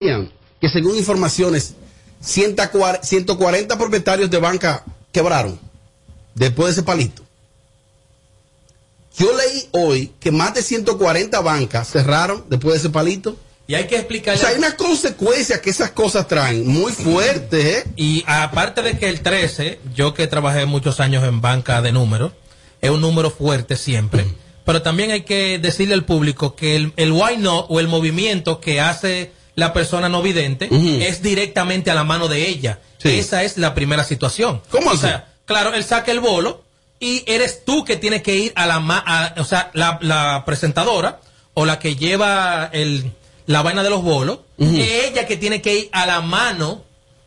que según informaciones, 140 propietarios de banca quebraron después de ese palito. Yo leí hoy que más de 140 bancas cerraron después de ese palito. Y hay que explicar. O sea, hay una consecuencia que esas cosas traen muy fuerte, ¿eh? Y aparte de que el 13, yo que trabajé muchos años en banca de números, es un número fuerte siempre. Pero también hay que decirle al público que el, el why not o el movimiento que hace la persona no vidente es directamente a la mano de ella. Esa es la primera situación. ¿Cómo O sea, claro, él saca el bolo y eres tú que tienes que ir a la, ma- a- o sea, la, la presentadora o la que lleva el, la vaina de los bolos, es ella que tiene que ir a la mano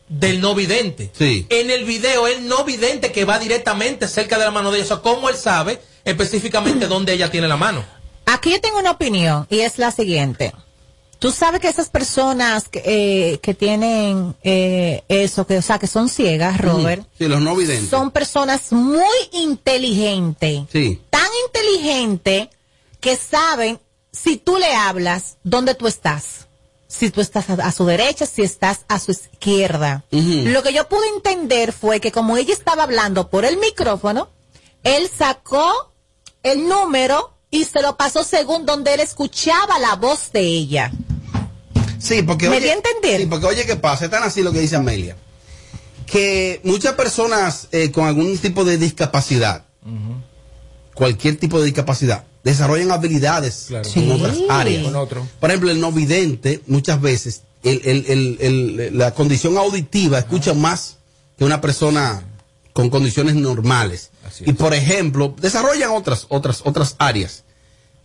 del no vidente. Sí. En el video, el no vidente que va directamente cerca de la mano de ella. O sea, ¿cómo él sabe específicamente dónde ella tiene la mano? Aquí yo tengo una opinión y es la siguiente. Tú sabes que esas personas que, eh, que tienen eh, eso, que, o sea, que son ciegas, Robert, Sí, los no videntes. son personas muy inteligentes, Sí. tan inteligentes que saben si tú le hablas dónde tú estás. Si tú estás a, a su derecha, si estás a su izquierda. Lo que yo pude entender fue que como ella estaba hablando por el micrófono, él sacó el número y se lo pasó según donde él escuchaba la voz de ella. Sí, porque ¿Me oye, di a entender? Sí, porque oye, ¿qué pasa? Es tan así lo que dice Amelia. Que muchas personas eh, con algún tipo de discapacidad, cualquier tipo de discapacidad, desarrollan habilidades en Sí. otras áreas. Con otro. Por ejemplo, el no vidente, muchas veces, el- el- el- el- la condición auditiva escucha más que una persona con condiciones normales. Y por ejemplo, desarrollan otras, otras, otras áreas.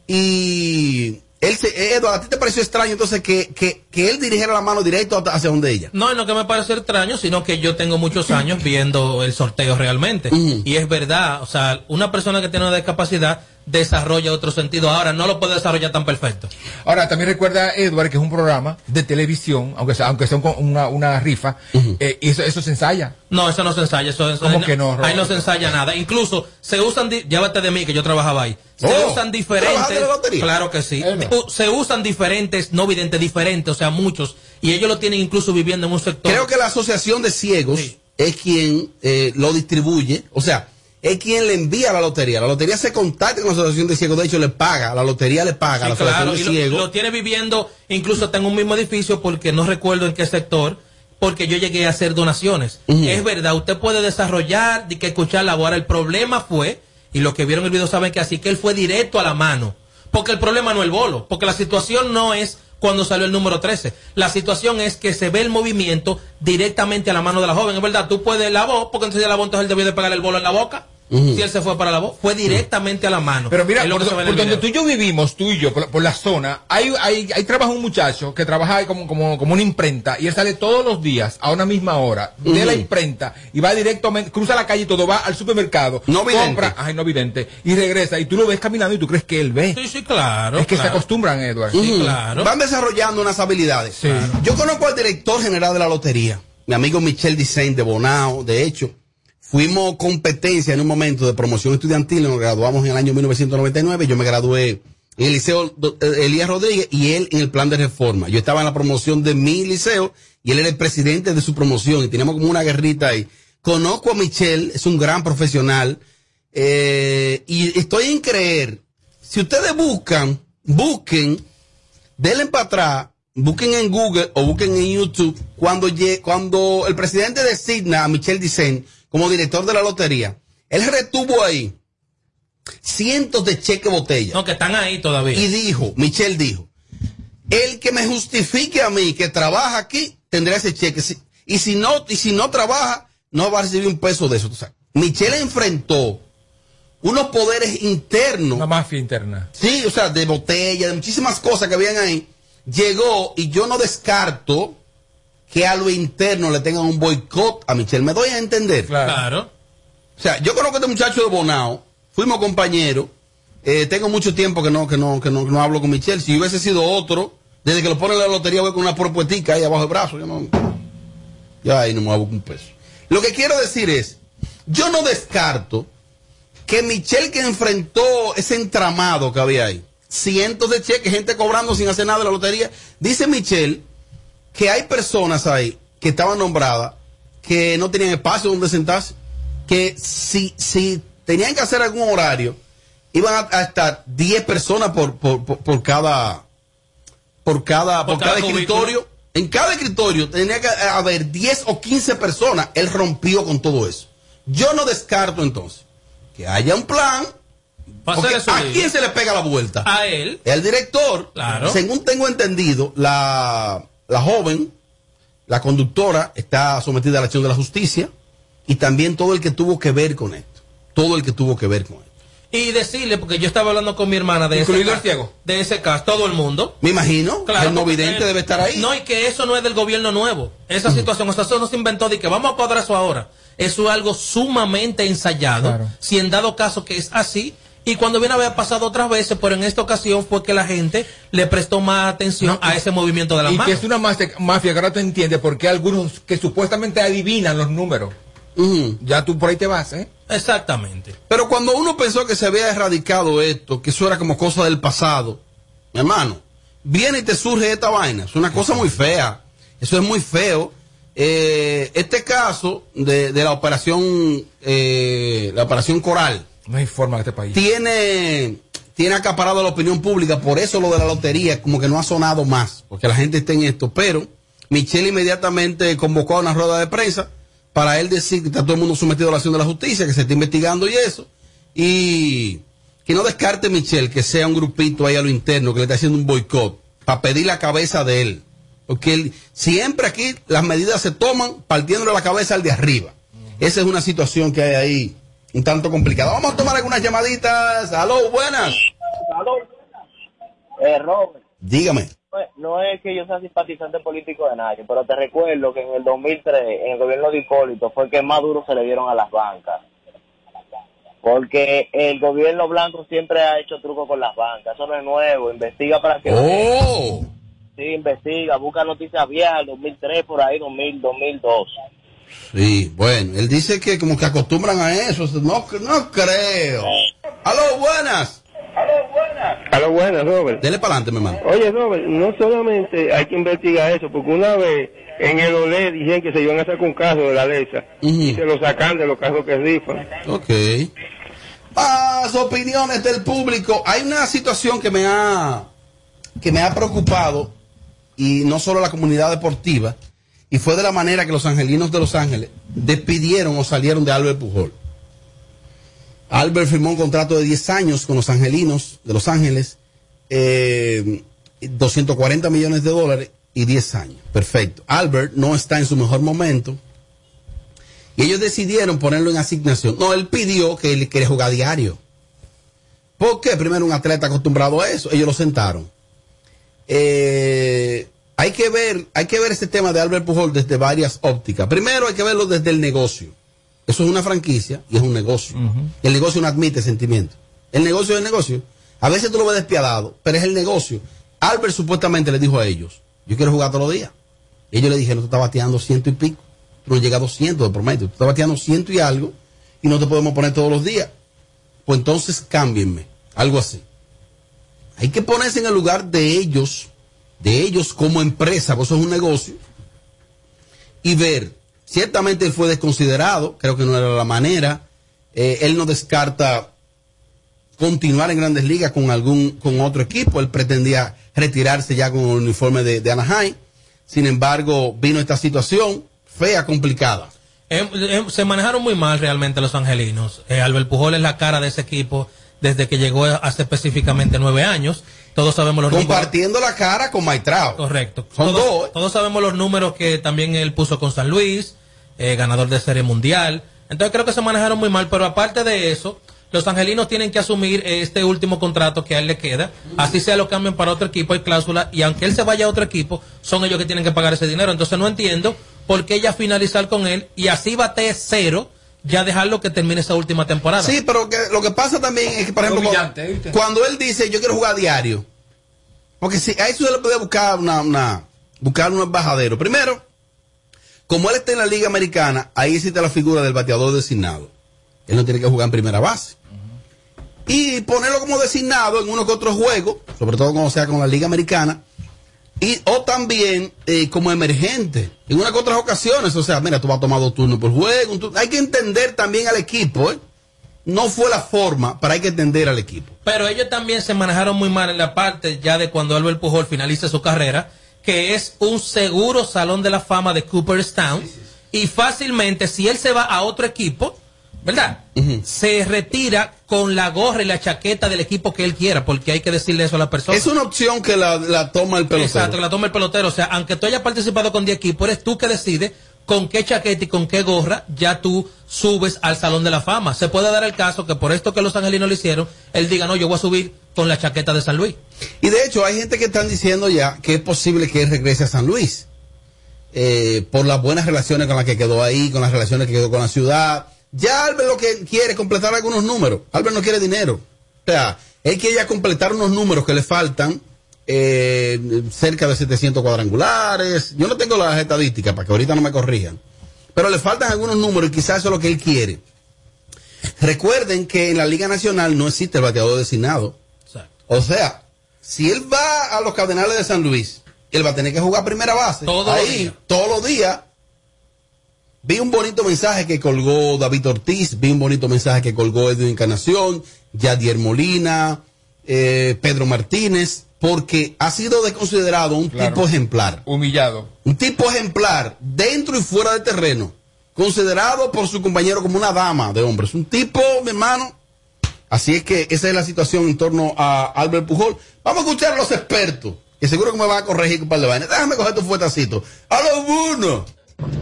Y él se, Eduardo, ¿a ti te pareció extraño entonces que, que, que él dirigiera la mano directo hacia donde ella? No es lo que me parece extraño, sino que yo tengo muchos años viendo el sorteo realmente. Y es verdad, o sea, una persona que tiene una discapacidad desarrolla otro sentido. Ahora, no lo puede desarrollar tan perfecto. Ahora, también recuerda, Edward, que es un programa de televisión, aunque sea, aunque sea un- una, una rifa, eh, y eso, eso se ensaya. No, eso no se ensaya. Eso, eso- ¿Cómo que no, Ahí no se ensaya nada. Incluso se usan, di- llévate de mí que yo trabajaba ahí. Se Oh, usan ¿trabajaste diferentes. la? Claro que sí. No. Se usan diferentes, no videntes, diferentes, o sea, muchos. Y ellos lo tienen incluso viviendo en un sector. Creo que la Asociación de Ciegos Sí. es quien eh, lo distribuye, o sea, es quien le envía la lotería. La lotería se contacta con la Asociación de Ciegos, de hecho le paga, la lotería le paga la Sí, Asociación claro, de y lo, Ciegos. lo tiene viviendo incluso hasta en un mismo edificio porque no recuerdo en qué sector, porque yo llegué a hacer donaciones. Es verdad, usted puede desarrollar, de que escuchar la voz. El problema fue, y los que vieron el video saben que así, que él fue directo a la mano. Porque el problema no es el bolo, porque la situación no es cuando salió el número 13. La situación es que se ve el movimiento directamente a la mano de la joven. Es verdad, tú puedes la voz, porque entonces la voz entonces él debió de pegar el bolo en la boca. Ujú. Si él se fue para la voz, fue directamente a la mano. Pero mira, por, donde tú y yo vivimos, tú y yo, por, la- por la zona, hay, hay, hay trabaja un muchacho que trabaja ahí como, como, como una imprenta y él sale todos los días a una misma hora de la imprenta y va directamente, cruza la calle y todo, va al supermercado, No vidente. compra, ay, no vidente, y regresa y tú lo ves caminando y tú crees que él ve. Sí, sí, claro. es que se acostumbran, Edward. Sí, claro. Van desarrollando unas habilidades. Sí. Claro. Yo conozco al director general de la lotería, mi amigo Michel Dicen de Bonao. De hecho, fuimos competencia en un momento de promoción estudiantil, nos graduamos en el año 1999. Yo me gradué en el liceo eh, Elías Rodríguez y él en el plan de reforma. Yo estaba en la promoción de mi liceo y él era el presidente de su promoción y teníamos como una guerrita ahí. Conozco a Michel, es un gran profesional eh, y estoy en creer, si ustedes buscan, busquen denle para atrás, busquen en Google o busquen en YouTube cuando, cuando el presidente designa a Michel Dicen como director de la lotería. Él retuvo ahí cientos de cheques botella. No, que están ahí todavía. Y dijo, Michel dijo, el que me justifique a mí que trabaja aquí, tendrá ese cheque. Y si no, y si no trabaja, no va a recibir un peso de eso. O sea, Michel enfrentó unos poderes internos Una mafia interna. Sí, o sea, de botella, de muchísimas cosas que habían ahí. Llegó y yo no descarto que a lo interno le tengan un boicot a Michelle. ¿Me doy a entender? Claro. O sea, yo conozco a este muchacho de Bonao, fuimos compañeros, eh, tengo mucho tiempo que no, que no, que no, que no hablo con Michelle. Si hubiese sido otro, desde que lo pone en la lotería voy con una propuestica ahí abajo del brazo, yo no, ya ahí no me hago un peso. Lo que quiero decir es, yo no descarto que Michelle que enfrentó ese entramado que había ahí, cientos de cheques, gente cobrando sin hacer nada de la lotería, dice Michelle que hay personas ahí que estaban nombradas que no tenían espacio donde sentarse, que si, si tenían que hacer algún horario, iban a, a estar 10 personas por, por, por, por cada por cada, Por cada cada escritorio. En cada escritorio tenía que haber 10 o 15 personas. Él rompió con todo eso. Yo no descarto entonces que haya un plan. A porque ser eso ¿A mismo. quién se le pega la vuelta? A él. El director, Claro. según tengo entendido, la, la joven, la conductora, está sometida a la acción de la justicia y también todo el que tuvo que ver con esto. Todo el que tuvo que ver con esto. Y decirle, porque yo estaba hablando con mi hermana de ese Incluido caso, ciego. de ese caso, todo el mundo. Me imagino Claro, que el no porque vidente él- debe estar ahí. No, y que eso no es del gobierno nuevo. Esa situación, o sea, eso no se inventó de que vamos a cuadrar eso ahora. Eso es algo sumamente ensayado. Claro. Si en dado caso que es así, y cuando viene a haber pasado otras veces, pero en esta ocasión fue que la gente le prestó más atención No, a ese movimiento de las Y que manos. es una mafia, mafia que ahora te entiende por qué algunos que supuestamente adivinan los números. Ujú. Ya tú por ahí te vas, ¿eh? Exactamente. Pero cuando uno pensó que se había erradicado esto, que eso era como cosa del pasado, mi hermano, viene y te surge esta vaina. Es una cosa muy fea. Eso es muy feo. Eh, este caso de, de la operación, eh, la operación Coral, No hay forma en este país. tiene, tiene acaparado la opinión pública, por eso lo de la lotería como que no ha sonado más, porque la gente está en esto, pero Michelle inmediatamente convocó a una rueda de prensa para él decir que está todo el mundo sometido a la acción de la justicia, que se está investigando y eso, y que no descarte Michelle que sea un grupito ahí a lo interno que le está haciendo un boicot para pedir la cabeza de él, porque él- siempre aquí las medidas se toman partiéndole la cabeza al de arriba. Esa es una situación que hay ahí un tanto complicada. Vamos a tomar algunas llamaditas. Aló, buenas. Aló. Eh, Robert, Dígame. no es- no es que yo sea simpatizante político de nadie, pero te recuerdo que en el 2003, en el gobierno de Hipólito, fue que más duro se le dieron a las bancas. Porque el gobierno blanco siempre ha hecho truco con las bancas. Eso no es nuevo. Investiga para que... Oh. Sí, investiga. Busca noticias viejas, 2003, por ahí, 2000, 2002. Sí, bueno, él dice que como que acostumbran a eso. No, no creo. Aló, buenas. A lo bueno, Robert. Dele para adelante, mi hermano. Oye, Robert, no solamente hay que investigar eso, porque una vez en el OLE dijeron que se iban a sacar un carro de la LESA y se lo sacan de los carros que rifan. Ok. Más opiniones del público. Hay una situación que me ha que me ha preocupado y no solo la comunidad deportiva y fue de la manera que los angelinos de Los Ángeles despidieron o salieron de Albert Pujol. Albert firmó un contrato de 10 años con los angelinos de Los Ángeles, eh, 240 millones de dólares y 10 años. Perfecto. Albert no está en su mejor momento. Y ellos decidieron ponerlo en asignación. No, él pidió que él quiere jugar diario. ¿Por qué? Primero un atleta acostumbrado a eso. Ellos lo sentaron. Eh, hay que ver, hay que ver este tema de Albert Pujol desde varias ópticas. Primero hay que verlo desde el negocio. Eso es una franquicia y es un negocio. El negocio no admite sentimientos. El negocio es el negocio. A veces tú lo ves despiadado, pero es el negocio. Albert supuestamente le dijo a ellos, yo quiero jugar todos los días. Ellos le dijeron, tú estás bateando ciento y pico. Tú no llega a 200 de promedio. Tú estás bateando ciento y algo y no te podemos poner todos los días. Pues entonces cámbienme. Algo así. Hay que ponerse en el lugar de ellos, de ellos como empresa, eso es un negocio, y ver. Ciertamente fue desconsiderado, creo que no era la manera. Eh, él no descarta continuar en grandes ligas con algún, con otro equipo. Él pretendía retirarse ya con el uniforme de, de Anaheim. Sin embargo, vino esta situación fea, complicada. Em, em, se manejaron muy mal realmente los angelinos. Eh, Albert Pujol es la cara de ese equipo desde que llegó hace específicamente nueve años. Todos sabemos los números. Compartiendo la cara con Maitrao. Correcto. Son todos, dos, ¿eh? todos sabemos los números que también él puso con San Luis, eh, ganador de Serie Mundial. Entonces creo que se manejaron muy mal, pero aparte de eso, los angelinos tienen que asumir este último contrato que a él le queda. Así sea lo cambien para otro equipo, hay cláusula, y aunque él se vaya a otro equipo, son ellos que tienen que pagar ese dinero. Entonces no entiendo por qué ya finalizar con él y así bate cero, ya dejarlo que termine esa última temporada. Sí, pero que, lo que pasa también es que, por ejemplo, cuando, él dice yo quiero jugar diario, porque si a eso se le puede buscar una, una buscar un embajadero. Primero, como él está en la liga americana, ahí existe la figura del bateador designado. Él no tiene que jugar en primera base. Y ponerlo como designado en uno que otro juego, sobre todo cuando sea con la liga americana, Y, o también eh, como emergente. En unas otras ocasiones, o sea, mira, tú vas a tomar dos turnos por juego. un hay que entender también al equipo, ¿eh? No fue la forma, pero hay que entender al equipo. Pero ellos también se manejaron muy mal en la parte ya de cuando Albert Pujol finaliza su carrera, que es un seguro salón de la fama de Cooperstown. Y fácilmente, si él se va a otro equipo, ¿verdad? Se retira con la gorra y la chaqueta del equipo que él quiera, porque hay que decirle eso a la persona. Es una opción que la, la toma el pelotero. Exacto, que la toma el pelotero. O sea, aunque tú hayas participado con 10 equipos, eres tú que decides con qué chaqueta y con qué gorra ya tú subes al Salón de la Fama. Se puede dar el caso que por esto que los angelinos lo hicieron, él diga, no, yo voy a subir con la chaqueta de San Luis. Y de hecho, hay gente que están diciendo ya que es posible que él regrese a San Luis. Eh, por las buenas relaciones con las que quedó ahí, con las relaciones que quedó con la ciudad. Ya Albert lo que quiere es completar algunos números. Albert no quiere dinero. O sea, él quiere ya completar unos números que le faltan. eh, cerca de 700 cuadrangulares. Yo no tengo las estadísticas para que ahorita no me corrijan. Pero le faltan algunos números y quizás eso es lo que él quiere. Recuerden que en la Liga Nacional no existe el bateador designado. Exacto. O sea, si él va a los Cardenales de San Luis, él va a tener que jugar primera base. Todos los ahí, días. todos los días. Vi un bonito mensaje que colgó David Ortiz, vi un bonito mensaje que colgó Edwin Encarnación, Yadier Molina, eh, Pedro Martínez, porque ha sido desconsiderado un Claro. tipo ejemplar. Humillado. Un tipo ejemplar, dentro y fuera del terreno, considerado por su compañero como una dama de hombres. Un tipo, mi hermano. Así es que esa es la situación en torno a Albert Pujol. Vamos a escuchar a los expertos, que seguro que me van a corregir un par de vainas. Déjame coger tu fuetacito. A los uno.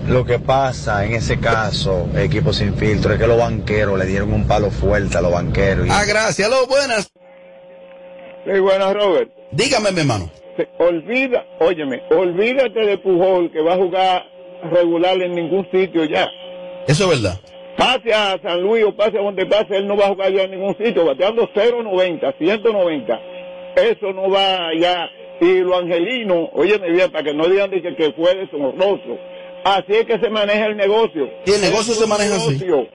Lo que pasa en ese caso, equipo sin filtro, es que los banqueros le dieron un palo fuerte a los banqueros. y- Ah, gracias. A los buenas. Sí, buenas, Robert. Dígame, mi hermano. Se- olvida, óyeme, olvídate de Pujol que va a jugar regular en ningún sitio ya. Eso es verdad. Pase a San Luis o pase a donde pase, él no va a jugar ya en ningún sitio, bateando 0.90, 190. Eso no va ya. Y lo angelino, óyeme bien, para que no digan de que, que fue deshonroso. Así es que se maneja el negocio. Y el negocio Es se maneja así. negocio.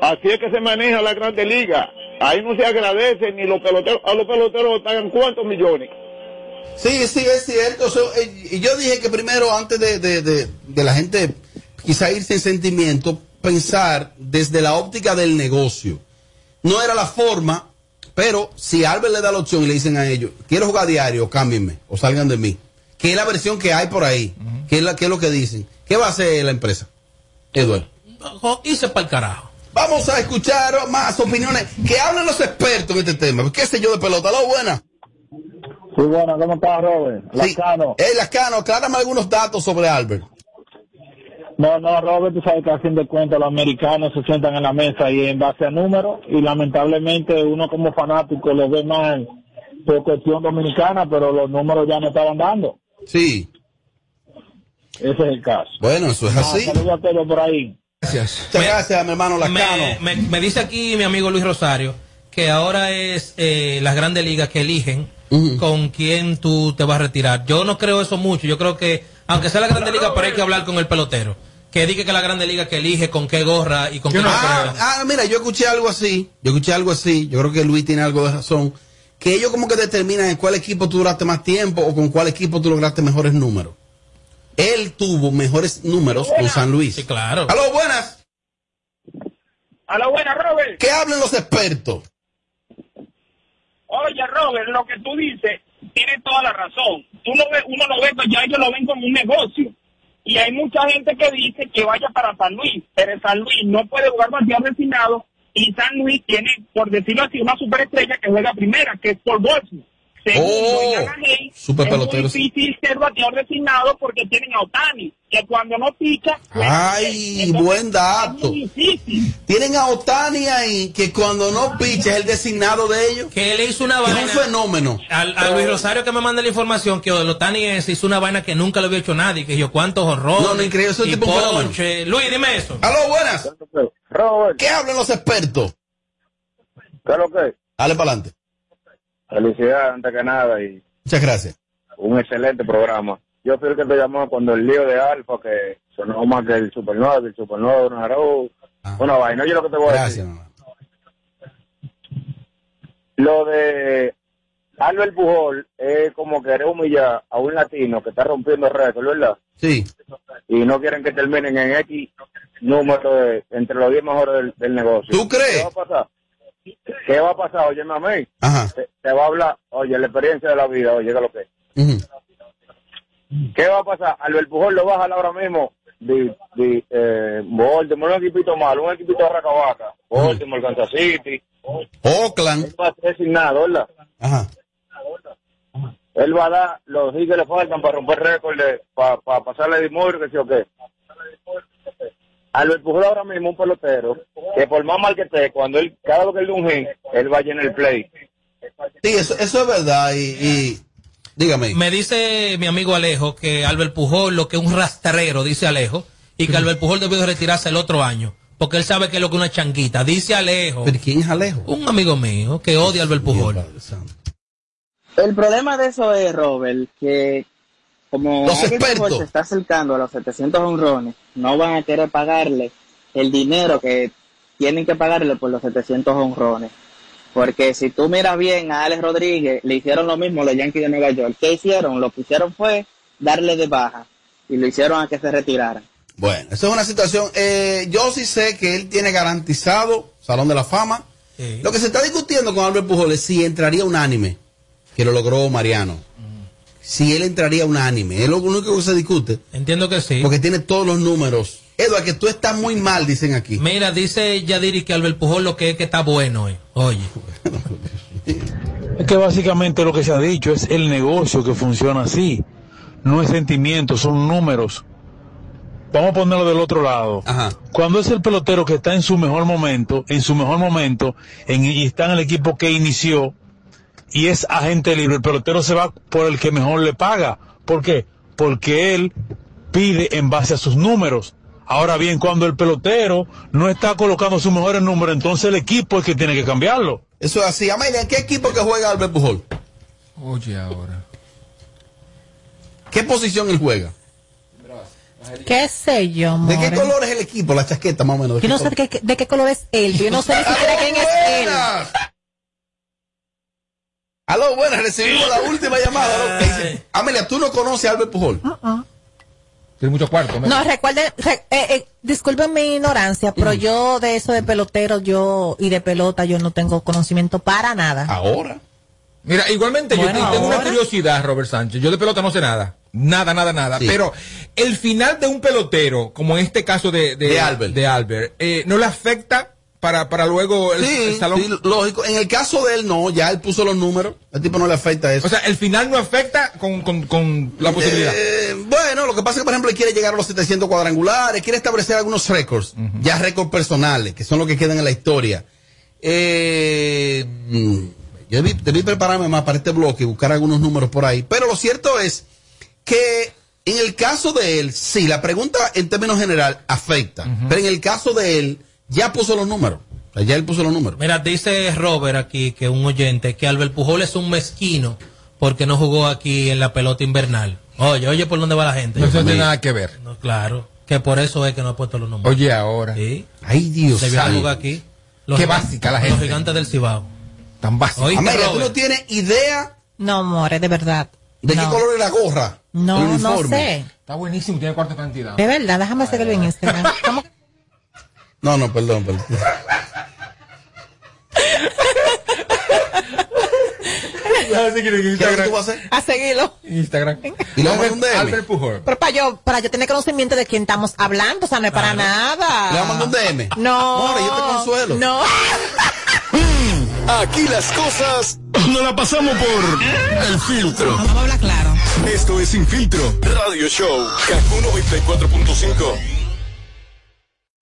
Así es que se maneja la Grande Liga. Ahí no se agradece ni los peloteros. A los peloteros pagan cuántos millones. Sí, sí, es cierto. So, eh, y yo dije que primero, antes de, de, de, de la gente quizá irse en sentimiento, pensar desde la óptica del negocio. No era la forma, pero si Albert le da la opción y le dicen a ellos, quiero jugar diario, cámbienme o salgan de mí. Que es la versión que hay por ahí. que, es la, que es lo que dicen. ¿Qué va a hacer la empresa? Eduardo. Hice para el carajo. Vamos a escuchar más opiniones. Que hablen los expertos en este tema. ¿Qué sé yo de pelota? ¿Lo buena? Sí, bueno, ¿cómo estás, Robert? Sí. Eh, Lascano, aclárame algunos datos sobre Albert. No, no, Robert, tú sabes que a fin de cuentas los americanos se sientan en la mesa y en base a números y lamentablemente uno como fanático lo ve mal por cuestión dominicana, pero los números ya no estaban dando. Sí. Ese es el caso. Bueno, eso es Ah, así. saludos a todos por ahí. Gracias. Muchas gracias, mi hermano Lascano. Me, me- me dice aquí mi amigo Luis Rosario que ahora es eh, las grandes ligas que eligen con quién tú te vas a retirar. Yo no creo eso mucho. Yo creo que, aunque sea la grande liga, pero hay que hablar con el pelotero. Que diga que la grande liga que elige con qué gorra y con qué Ah, chaqueta. ah, mira, yo escuché algo así. Yo escuché algo así. Yo creo que Luis tiene algo de razón. Que ellos como que determinan en cuál equipo tú duraste más tiempo o con cuál equipo tú lograste mejores números. Él tuvo mejores números con San Luis. Sí, claro. Aló, buenas. A la buena, Robert. ¿Qué hablan los expertos? Oye, Robert, lo que tú dices tiene toda la razón. Tú lo ves, uno lo ve, pues ya ellos lo ven como un negocio. Y hay mucha gente que dice que vaya para San Luis, pero San Luis no puede jugar bateador designado y San Luis tiene, por decirlo así, una superestrella que juega primera, que es Paul Goldschmidt. Segundo, Oh, super es pelotero. muy difícil ser bateador designado porque tienen a Otani, que cuando no picha... Ay, Entonces, buen dato. Es muy difícil. Tienen a Otani ahí, que cuando no picha es el designado de ellos. Que él hizo una Es vaina. un fenómeno. Al, a Luis Rosario que me manda la información que Otani es, hizo una vaina que nunca lo había hecho nadie, que yo cuántos horrores. No, no, increíble, es un y tipo un. Luis, dime eso. Aló, buenas. Robert, ¿Qué hablan los expertos? ¿qué es lo que? Dale para adelante. Felicidades antes que nada y Muchas gracias. un excelente programa. Yo fui el que te llamó cuando el lío de Alfa, que sonó más que el Supernova, que el Supernova de Arau, Ah. una vaina. Oye lo que te voy a decir. Gracias, mamá. Lo de Albert Pujol es como querer humillar a un latino que está rompiendo récord, ¿verdad? Sí. Y no quieren que terminen en X número de, entre los 10 mejores del, del negocio. ¿Tú crees? ¿Qué va a pasar? ¿Qué va a pasar? Oye, mami. Ajá. Te, te va a hablar, oye, la experiencia de la vida, oye, ¿qué es lo que. ¿Qué va a pasar? Albert Pujol lo baja ahora mismo de, de eh, Baltimore, un equipito malo, un equipito de Racabaca, Baltimore, Kansas City. Oakland. Él va a ser sin nada, ¿verdad? Ajá. Él va a dar los hits que le faltan para romper récord, para, para pasarle de mover, que sí o qué. Albert Pujol ahora mismo un pelotero que por más mal que esté, cuando él, cada vez que él da un hit, él va a llenar el play. Sí, eso, eso es verdad. Y, y dígame. Me dice mi amigo Alejo que Albert Pujol lo que es un rastrero, dice Alejo, y que Albert Pujol debió de retirarse el otro año. Porque él sabe que es lo que es una changuita. Dice Alejo. ¿Pero quién es Alejo? Un amigo mío que odia a Albert Pujol. El problema de eso es, Robert, que como Los expertos. se está acercando a los 700 honrones, no van a querer pagarle el dinero que tienen que pagarle por los 700 honrones. Porque si tú miras bien a Alex Rodríguez, le hicieron lo mismo los Yankees de Nueva York. ¿Qué hicieron? Lo que hicieron fue darle de baja y lo hicieron a que se retirara. Bueno, eso es una situación. Eh, yo sí sé que él tiene garantizado Salón de la Fama. Sí. Lo que se está discutiendo con Albert Pujol es si entraría unánime, que lo logró Mariano. Si él entraría unánime. Es lo único que se discute. Entiendo que sí. Porque tiene todos los números. Eduardo, que tú estás muy mal, dicen aquí. Mira, dice Yadiri que Albert Pujol lo que es que está bueno. eh. Oye. Es que básicamente lo que se ha dicho es el negocio que funciona así. No es sentimiento, son números. Vamos a ponerlo del otro lado. Cuando es el pelotero que está en su mejor momento, en su mejor momento, en, y está en el equipo que inició, y es agente libre, el pelotero se va por el que mejor le paga. ¿Por qué? Porque él pide en base a sus números. Ahora bien, cuando el pelotero no está colocando sus mejores números, entonces el equipo es que tiene que cambiarlo. Eso es así. Amelia, ¿en qué equipo que juega Albert Pujol? Oye, ahora. ¿Qué posición él juega? ¿Qué sé yo, ¿De qué more? color es el equipo? La chaqueta, más o menos. ¿De Yo no sé de qué, de qué color es él. Yo no sé ni siquiera quién es él. Aló, buenas, recibimos la última llamada. Amelia, ¿tú no conoces a Albert Pujol? Tiene muchos cuartos. No, recuerden, re- eh, eh, disculpen mi ignorancia, pero yo de eso de pelotero yo y de pelota yo no tengo conocimiento para nada. Ahora. Mira, igualmente Bueno, yo tengo una curiosidad, Robert Sánchez. Yo de pelota no sé nada. Nada, nada, nada. Sí. Pero el final de un pelotero, como en este caso de, De Albert. de Albert, eh, ¿no le afecta para, para luego el, Sí, el salón? sí, lógico. En el caso de él, no, ya él puso los números. El tipo no le afecta eso. O sea, el final no afecta con, con, con la posibilidad. Eh, bueno, lo que pasa es que, por ejemplo, él quiere llegar a los 700 cuadrangulares, quiere establecer algunos récords, ya récords personales, que son los que quedan en la historia. Eh, yo debí, debí prepararme más para este bloque y buscar algunos números por ahí. Pero lo cierto es que en el caso de él, sí, la pregunta en términos general afecta. Pero en el caso de él, ya puso los números. O sea, ya él puso los números. Mira, dice Robert aquí, que un oyente, que Albert Pujol es un mezquino porque no jugó aquí en la pelota invernal. Oye, oye, ¿por dónde va la gente? No tiene nada que ver. No, claro, que por eso es que no ha puesto los números. Oye, ahora. Sí. Ay, Dios Se vio jugar aquí. Qué básica la Los gente. gigantes del Cibao. Tan básico. Oíste, Amelia, tú no tienes idea No, more, de verdad. de qué color es la gorra. No, el no sé. Está buenísimo, tiene cuarta cantidad. De verdad, déjame seguirlo en Instagram. No, no, perdón, perdón. ¿Qué es lo que tú vas a hacer? A seguirlo. Instagram. Y le vamos a mandar un DM. Albert Pujol. Pero para yo, para yo tener conocimiento de quién estamos hablando, o sea, no es para nada. Le vamos a mandar un DM. No. More, yo te consuelo. No. Aquí las cosas no la pasamos por el filtro. Vamos a hablar claro. Esto es Sin Filtro Radio Show. Kaku 94.5.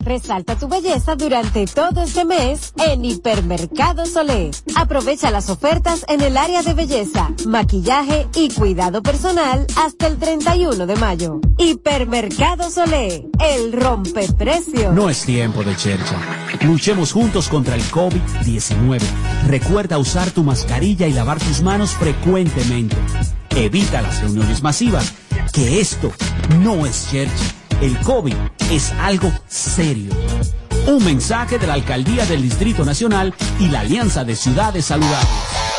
Resalta tu belleza durante todo este mes en Hipermercado Solé. Aprovecha las ofertas en el área de belleza, maquillaje y cuidado personal hasta el 31 de mayo. Hipermercado Solé, el rompeprecio. No es tiempo de chercha. Luchemos juntos contra el COVID-19. Recuerda usar tu mascarilla y lavar tus manos frecuentemente. Evita las reuniones masivas, que esto no es chercha. El COVID es algo serio. Un mensaje de la Alcaldía del Distrito Nacional y la Alianza de Ciudades Saludables.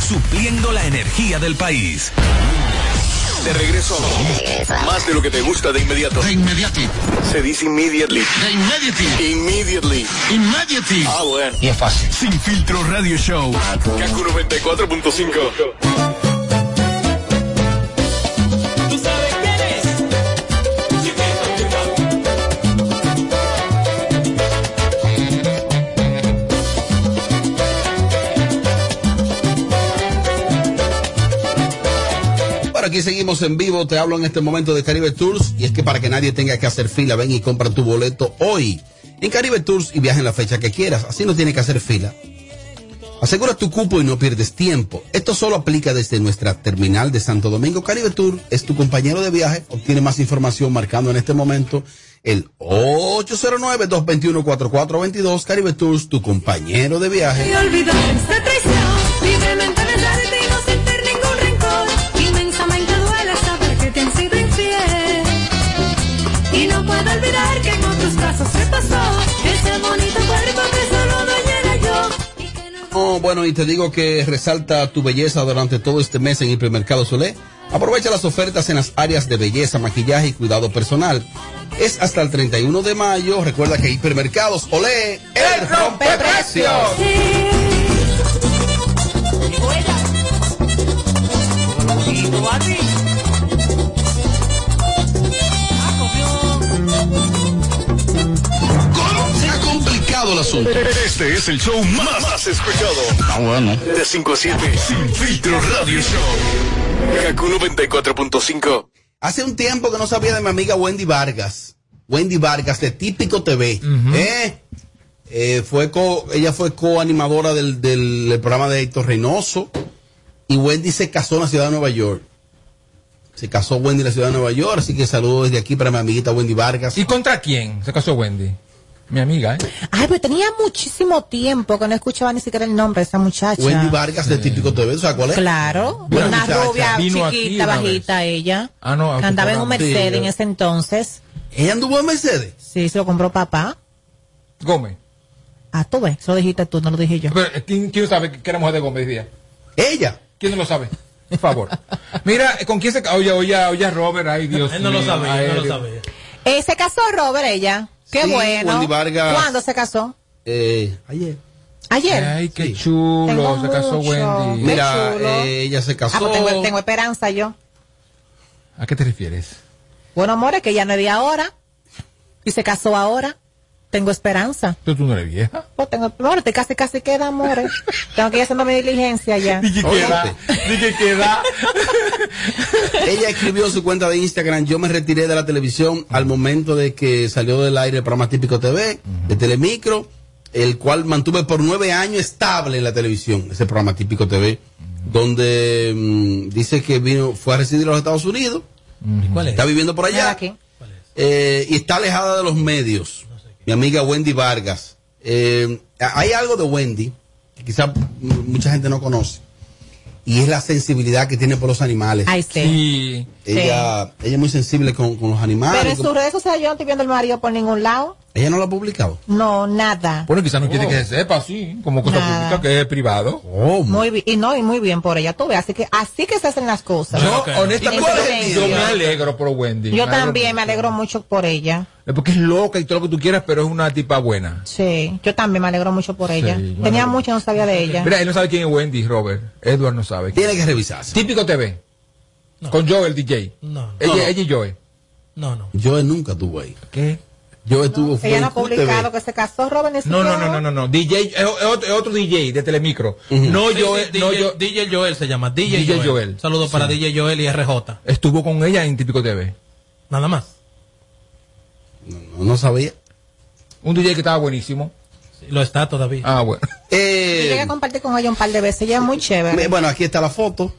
Supliendo la energía del país. De regreso. Más de lo que te gusta de inmediato. De inmediati. Se dice immediately. De inmediati. Immediately. Immediately. Ah, bueno. Y es fácil. Sin filtro radio show. Kaku 94.5. aquí seguimos en vivo. Te hablo en este momento de Caribe Tours. Y es que para que nadie tenga que hacer fila, ven y compra tu boleto hoy en Caribe Tours y viaja en la fecha que quieras. Así no tiene que hacer fila. Asegura tu cupo y no pierdes tiempo. Esto solo aplica desde nuestra terminal de Santo Domingo. Caribe Tour es tu compañero de viaje. Obtiene más información marcando en este momento el 809-221-4422. Caribe Tours, tu compañero de viaje. Y puedo olvidar que en otros casos se pasó ese bonito cuerpo que solo dueña era yo. Oh, bueno, y te digo que resalta tu belleza durante todo este mes en Hipermercado Solé. Aprovecha las ofertas en las áreas de belleza, maquillaje y cuidado personal. Es hasta el 31 de mayo. Recuerda que Hipermercados Olé, el rompeprecios. Se complicado el asunto. Este es el show más, más escuchado. Ah, bueno. De 5 a 7. Sin filtro radio show. Kaku 94.5. Hace un tiempo que no sabía de mi amiga Wendy Vargas. Wendy Vargas de Típico TV. ¿Eh? Eh, fue co- ella fue coanimadora del, del, del programa de Héctor Reynoso. Y Wendy se casó en la ciudad de Nueva York. Se casó Wendy en la ciudad de Nueva York. Así que saludos desde aquí para mi amiguita Wendy Vargas. ¿Y contra quién se casó Wendy? Mi amiga, ¿eh? Ay, pero tenía muchísimo tiempo que no escuchaba ni siquiera el nombre de esa muchacha. Wendy Vargas de Típico TV. ¿Sabes cuál es? Claro, Una una muchacha. rubia Vino chiquita, una bajita ella. Ah, no, que andaba en un Mercedes en ese entonces. ¿Ella anduvo en Mercedes? Sí, se lo compró papá. Gómez. Ah, tú ves, eso lo dijiste tú, no lo dije yo. Pero, eh, ¿quién, quién sabe que era mujer de Gómez día? Ella. ¿Quién no lo sabe? Por favor. Mira, ¿con quién se casó? Oye, oye, oye, Robert, ay Dios Él no lo mío, sabía, ay, él no lo sabía. Eh, se casó Robert ella. Qué Sí, bueno. Wendy Vargas. ¿Cuándo se casó? Eh, ayer. Ayer. Ay, qué Sí. chulo, Tengo se casó mucho. Wendy. Qué Mira, eh, ella se Ah, casó. pues tengo, tengo esperanza yo. ¿A qué te refieres? Bueno, amores, que ya no es de ahora. Y se casó ahora. Tengo esperanza. ¿Tú, tú no eres vieja? Pues tengo, amores, te casi casi queda, amores. tengo que ir haciendo mi diligencia ya. Dije que da, dije que da. Ella escribió en su cuenta de Instagram, yo me retiré de la televisión al momento de que salió del aire el programa Típico TV, de Telemicro, el cual mantuve por nueve años estable en la televisión, ese programa Típico TV, donde mm, dice que vino, fue a residir en los Estados Unidos, ¿Cuál es? está viviendo por allá, Aquí. eh, y está alejada de los medios. Mi amiga Wendy Vargas. Eh, hay algo de Wendy que quizá mucha gente no conoce, y es la sensibilidad que tiene por los animales. Ay, sí. Sí. Ella, ella es muy sensible con, con los animales. Pero en sus redes sociales yo no estoy viendo el marido por ningún lado. Ella no lo ha publicado. No, nada. Bueno, quizás no quiere que se sepa, sí, como cosa Nada. pública que es privado. Muy bien, y no, y muy bien por ella, tú ves. Así que así que se hacen las cosas. Yo, En honestamente, yo me alegro por Wendy. Yo Me también me alegro mucho por ella. Es porque es loca y todo lo que tú quieras, pero es una tipa buena. Sí, yo también me alegro mucho por ella. Tenía alegro. mucho y no sabía de ella. Mira, él no sabe quién es Wendy, Robert. Edward no sabe. Tiene que revisarse. Típico TV. Con Joe, el DJ. No, Ella, No, no. ella y Joe. no, no. Yo nunca tuve ahí. ¿Qué? Yo estuve fue ella no en ha publicado TV. que se casó Robert ni No, no, no, no, no, no. DJ, es, es otro, es otro DJ de Telemicro. No, Sí, Joe, sí, no, DJ, yo, DJ Joel se llama. DJ, DJ Joel. Joel. Saludos para DJ Joel y RJ. estuvo con ella en Típico TV. Nada más. No, no sabía. Un DJ que estaba buenísimo. Sí, lo está todavía. Ah, bueno. Eh, Yo llegué a compartir con ella un par de veces. Ella es muy chévere. Me- Bueno, aquí está la foto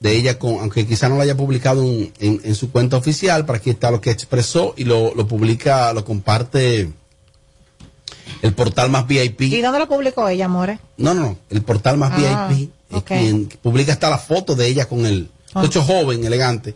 de ella, con, aunque quizá no la haya publicado en, en- en su cuenta oficial, pero aquí está lo que expresó y lo, lo publica, lo comparte el portal más VIP. ¿Y dónde lo publicó ella, More? No, no, no, el portal más Ah, VIP es ok. quien publica hasta la foto de ella con el Ah. hecho joven, elegante.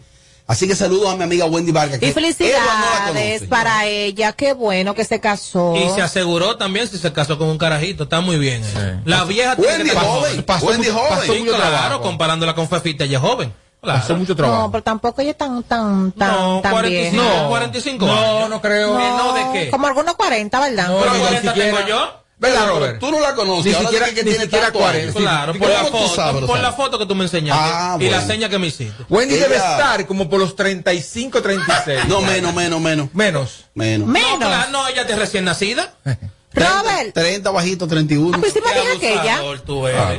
Así que saludos a mi amiga Wendy Vargas. Y no felicidades para ella. Qué bueno que se casó. Y se aseguró también si se casó con un carajito. Está muy bien. eh. La vieja tiene Wendy que estar joven, Pasó Wendy mucho- joven. pasó Sí, mucho claro, trabajo. comparándola con Fefita, ella es joven. Claro. Pasó mucho No, pero tampoco ella es tan, tan, tan, No, tan 45, vieja. no, 45 No, años. no creo. Eh, no, ¿de qué? Como algunos 40, ¿verdad? No, Pero ni 40 siquiera- tengo yo. ¿Verdad, Robert? Tú no la conoces. Ni siquiera- que ni tiene siquiera tantos 40. años. Sí, Claro, ¿Y por la, foto, sabes, por la foto que tú me enseñaste Ah, y la seña que me hiciste. Wendy Ella- debe estar como por los 35, 36. No, menos, menos, menos. Menos. Menos. Menos. No, claro, no, ella es recién nacida. Robert. 30 bajito, 31. Ah, pues sí más Qué vieja que ella. abusador tú eres. Ah.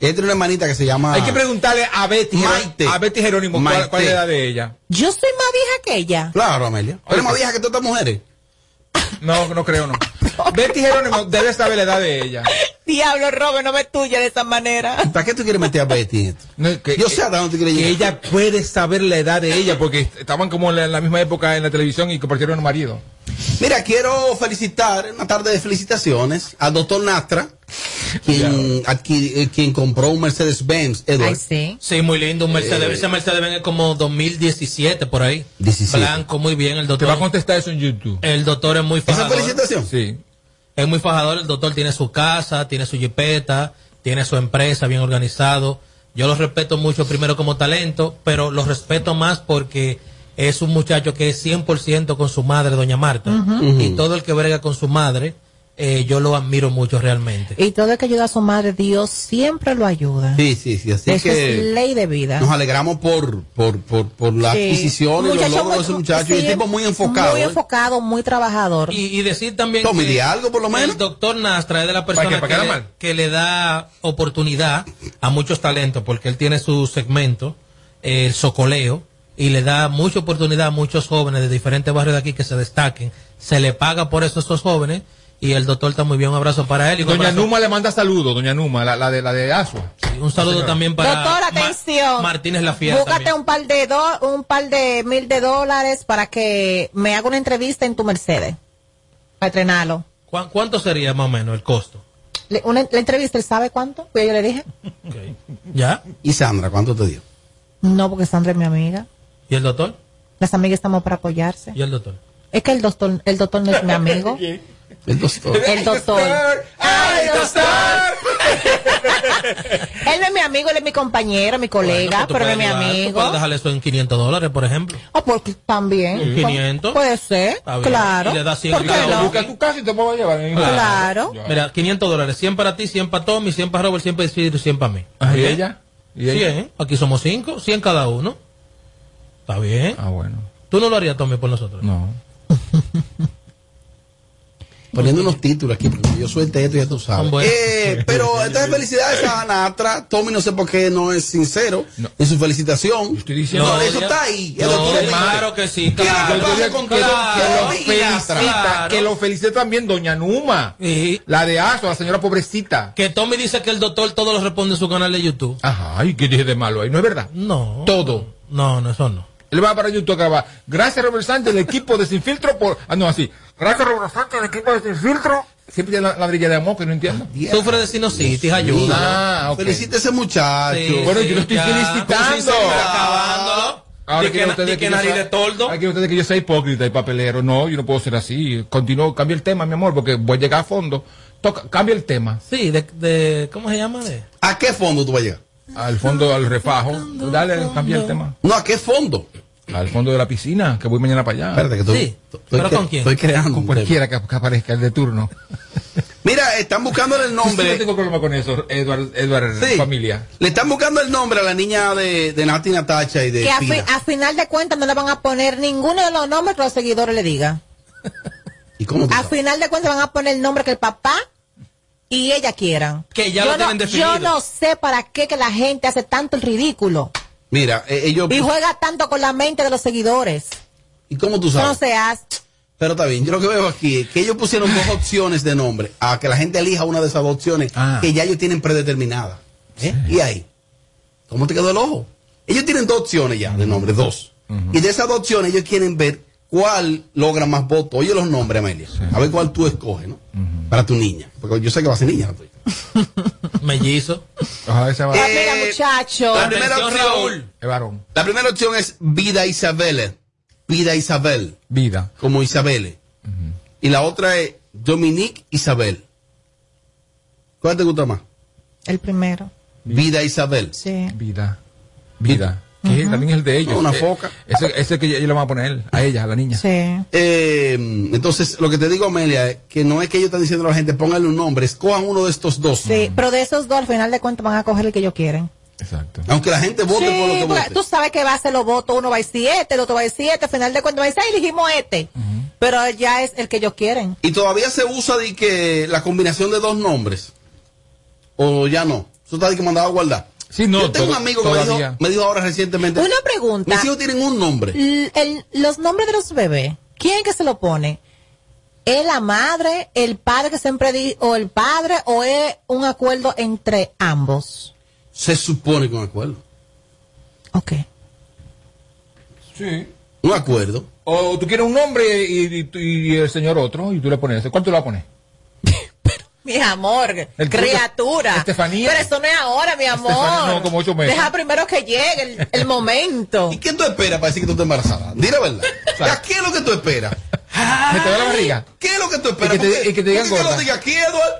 Ella tiene una hermanita que se llama. Hay que preguntarle a Betty, Maite. a Betty Jerónimo cuál, Maite. cuál es la edad de ella. Yo soy más vieja que ella. Claro, Amelia. Pero más vieja que todas estas mujeres. No, no creo, no. Betty Jerónimo debe saber la edad de ella. Diablo, Robert, no me tuya de esa manera. ¿Para qué tú quieres meter a Betty? No, que, Yo sé hasta dónde tú quieres que llegar. ella puede saber la edad de ella porque estaban como en la, en la misma época en la televisión y compartieron un marido. Mira, quiero felicitar, una tarde de felicitaciones, al doctor Nastra, quien, adquiri- eh, quien compró un Mercedes-Benz, Edward. Ay, sí. Sí, muy lindo. Un Mercedes. Eh. Ese Mercedes-Benz es como 2017 por ahí. 17. Blanco, muy bien. El Te va a doctor, contestar eso en YouTube. el doctor es muy ¿Esa fajador. felicitación? Sí. Es muy fajador. El doctor tiene su casa, tiene su jipeta, tiene su empresa bien organizado. Yo lo respeto mucho primero como talento, pero lo respeto más porque es un muchacho que es 100% con su madre, doña Marta. Y todo el que brega con su madre, eh, yo lo admiro mucho realmente. Y todo el que ayuda a su madre, Dios siempre lo ayuda. Sí, sí, sí. Así Eso que es ley de vida. nos alegramos por, por, por, por la Sí. adquisición y los logros de ese muchacho. y sí, el tipo muy enfocado. Muy ¿eh? enfocado, muy trabajador. Y, y decir también Tommy, que di algo por lo menos. el doctor Nastra es de la persona qué? ¿Para que, le, que le da oportunidad a muchos talentos, porque él tiene su segmento, el socoleo, y le da mucha oportunidad a muchos jóvenes de diferentes barrios de aquí que se destaquen. Se le paga por eso a esos jóvenes, y el doctor está muy bien. Un abrazo para él. Y Doña abrazo- Numa le manda saludos, doña Numa, la, la de la de Asua. sí, un saludo también para Doctor, Ma- atención. Martínez La Fiera. Búscate también. un par de do- un par de mil de dólares para que me haga una entrevista en tu Mercedes. Para estrenarlo. ¿Cuán- ¿Cuánto sería más o menos el costo? Le- una- la entrevista, ¿él sabe cuánto? Pues yo le dije. ¿Ya? ¿Y Sandra, cuánto te dio? No, porque Sandra es mi amiga. ¿Y el doctor? Las amigas estamos para apoyarse. ¿Y el doctor? Es que el doctor, el doctor no es mi amigo. El doctor. El doctor. ¡Ay, doctor! Él no es mi amigo, él es mi compañero, mi colega, Bueno, pero no es mi amigo. puedes dejarle eso en 500 dólares, por ejemplo. Ah, porque también. ¿En 500? Puede ser, claro. Y le da 100 ¿Por qué cada no? uno. Busca tu casa y te puedo llevar. Claro. Mira, 500 dólares, 100 para ti, 100 para Tommy, 100 para Robert, 100 para Isidro y 100 para mí. Ah, ¿Y ella? ¿Y ella? 100, aquí somos 5, 100 cada uno. Está bien. Ah, bueno. ¿Tú no lo harías, Tommy, por nosotros? No. Poniendo unos títulos aquí, porque yo suelte esto y ya tú sabes. Eh, pero entonces felicidades a Natra. Tommy no sé por qué no es sincero en su felicitación. Estoy diciendo. No, No, eso ya- está ahí. El No, claro que sí, ¿Qué es lo claro. que con que que Claro. que lo felicite también doña Numa. Sí. La de Asua, la señora pobrecita. Que Tommy dice que el doctor todo lo responde en su canal de YouTube. Ajá, ¿y qué dije de malo ahí? ¿No es verdad? No. Todo. No, no, eso no. Él va para YouTube a grabar. Gracias, Robert Sánchez, del equipo de Sin Filtro, por. Ah, no, así. Gracias, Robert Sánchez, del equipo de Sin Filtro. Siempre tiene la ladrilla de amor que no entiendo. Sufre de sinusitis, ayuda. Ah, ok. Felicite a ese muchacho. Bueno, yo lo estoy felicitando. Acabándolo. Ahora que, ustedes di que nariz sea- de toldo. ahora quieren ustedes que yo sea hipócrita y papelero. No, yo no puedo ser así. Continúo, cambia el tema, mi amor, porque voy a llegar a fondo. Toca, cambia el tema. Sí, de, de ¿cómo se llama? De, ¿A qué fondo tú vas a llegar? Al fondo, al refajo. Dale, cambia el tema. No, ¿a qué fondo? Al fondo de la piscina, que voy mañana para allá. Espérate, que estoy, Sí, estoy ¿pero con quién? Estoy creando. Con cualquiera que, que aparezca, el de turno. Mira, están buscándole el Sí, no nombre. tengo problema con eso, Eduard, Eduard Sí. familia. Le están buscando el nombre a la niña de, de Nati Natacha y de Que a, fi- Pina. a final de cuentas no le van a poner ninguno de los nombres que los seguidores le digan. ¿Y cómo A sabes? final de cuentas van a poner el nombre que el papá y ella quieran. Que ya yo lo tienen no, definido. Yo no sé para qué que la gente hace tanto el ridículo Mira, eh, ellos... y juega tanto con la mente de los seguidores. ¿Y cómo tú no sabes? se hace. Pero está bien, yo lo que veo aquí es que ellos pusieron dos opciones de nombre, a que la gente elija una de esas dos opciones Ah. que ya ellos tienen predeterminadas. ¿Eh? Y ahí, ¿cómo te quedó el ojo? Ellos tienen dos opciones ya de nombre, dos. Y de esas dos opciones ellos quieren ver cuál logra más votos. Oye los nombres, Amelia. A ver cuál tú escoges, ¿no? Para tu niña. Porque yo sé que va a ser niña la tuya. Mellizo. Ojalá sea Ah, varón. mira, muchacho. La primera opción, Raúl. Es varón. la primera opción es Vida Isabel. Vida Isabel. Vida. Como Isabel. Y la otra es Dominique Isabel. ¿Cuál te gusta más? El primero. Vida Isabel. Sí. Vida. Vida. Que también es el de ellos. Una Eh, foca. Ese, ese que ellos le van a poner a ella, a la niña. Sí. Eh, entonces, lo que te digo, Amelia, es que no es que ellos están diciendo a la gente, pónganle un nombre, escojan uno de estos dos. Sí, pero de esos dos, al final de cuentas, van a coger el que ellos quieren. Exacto. Aunque la gente vote Sí, por lo que porque vote. tú sabes que va a ser los votos, uno va a decir este, el otro va a decir este, al final de cuentas va a decir, "Ay, elegimos este. Pero ya es el que ellos quieren. Y todavía se usa de que la combinación de dos nombres. O ya no. Eso está de que mandaba a guardar. Sí, no, Yo tengo un amigo que me dijo, me dijo ahora recientemente. Una pregunta. Mis hijos tienen un nombre. El- los nombres de los bebés, ¿quién es que se lo pone? ¿Es la madre, el padre que siempre di, o el padre, o es un acuerdo entre ambos? Se supone que un acuerdo. Ok. Sí. Un acuerdo. O tú quieres un nombre y, y- y el señor otro, y tú le pones ese. ¿Cuánto le vas a poner? Mi amor, El criatura. Estefanía. Pero eso no es ahora, mi amor. Estefanía, no, como ocho meses. Deja primero que llegue el, el momento. ¿Y qué tú esperas para decir que tú estás embarazada? Dile la verdad. O sea, ¿Qué es lo que tú esperas? ¿Se te da la barriga? ¿Qué es lo que tú esperas? Y que te- ¿Por qué- y que te digan por qué lo diga aquí, Eduardo?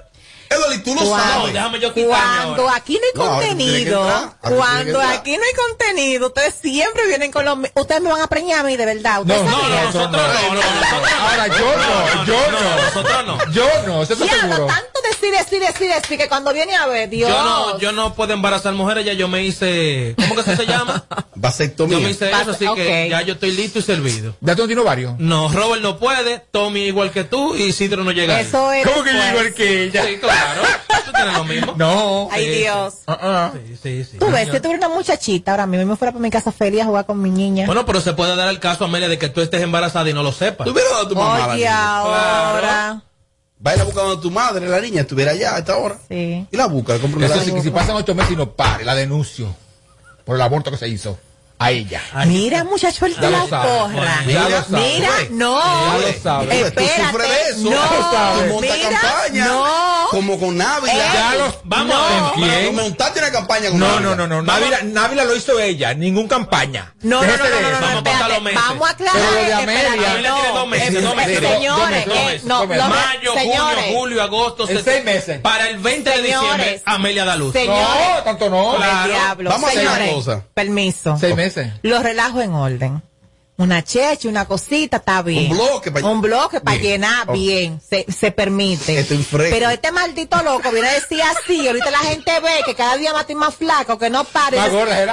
Tú lo Cuando- sabes. déjame yo quitarme Cuando ahora. aquí no hay No, contenido, cuando aquí no hay contenido, ustedes siempre vienen con los... Ustedes me van a preñar a mí, de verdad. No, ¿Ustedes no, no, nosotros no, no, nosotros no. Ahora yo no, yo no. Nosotros no. Yo no, eso está seguro. tanto decir, decir, decir, decir, que cuando viene a ver, Dios... Yo no, yo no puedo embarazar mujeres, ya yo me hice, ¿cómo que eso se llama? Vasectomía. Yo me hice eso, así que ya yo estoy listo y servido. ¿Ya tú no tienes varios? No, Robert no puede, Tommy igual que tú y Isidro no llega. Eso es ¿Cómo que yo igual que ella? Sí, claro. Tú tienes lo mismo. No. Ay, Sí, Dios. Ah, ah. Sí, sí, sí. Tú ves, si tuviera una muchachita ahora mismo y me fuera para mi casa feliz a jugar con mi niña. Bueno, pero se puede dar el caso, Amelia, de que tú estés embarazada y no lo sepas. Tú hubieras dado a tu mamá a la Oye, ahora... Baila buscando a tu madre, la niña estuviera allá a esta hora. Sí. Y la busca, compra una Eso sí, que si pasan ocho meses y no pare, la denuncio por el aborto que se hizo a ella. Mira, muchacho, el lo la porra. Sabe. Mira, no. Ya lo sabe. Espérate. Tú sufres de eso. No, mira, campaña. no. Como con Návila. Eh, Ya lo- Vamos No. a ver. ¿Con quién? Montaste una campaña con No, Návila. no, no, no. Návila, Návila lo hizo ella, ningún campaña. No, no, no, no, Vamos a pasar los meses. Vamos a aclarar. Pero lo de Amelia- tiene dos meses, eh, dos meses, dos- Señores, eh, no, los- Mayo, junio, julio, agosto, En seis meses. Para el 20 de diciembre, Amelia da luz. No, tanto no. Vamos a hacer una cosa. Permiso. Seis meses. Los relajos en orden. Una cheche, una cosita, está bien. Un bloque pa- Un bloque para Bien. llenar bien. Se, se permite. Pero este maldito loco viene a decir así. Ahorita la gente ve que cada día más estoy más flaco, que no pare.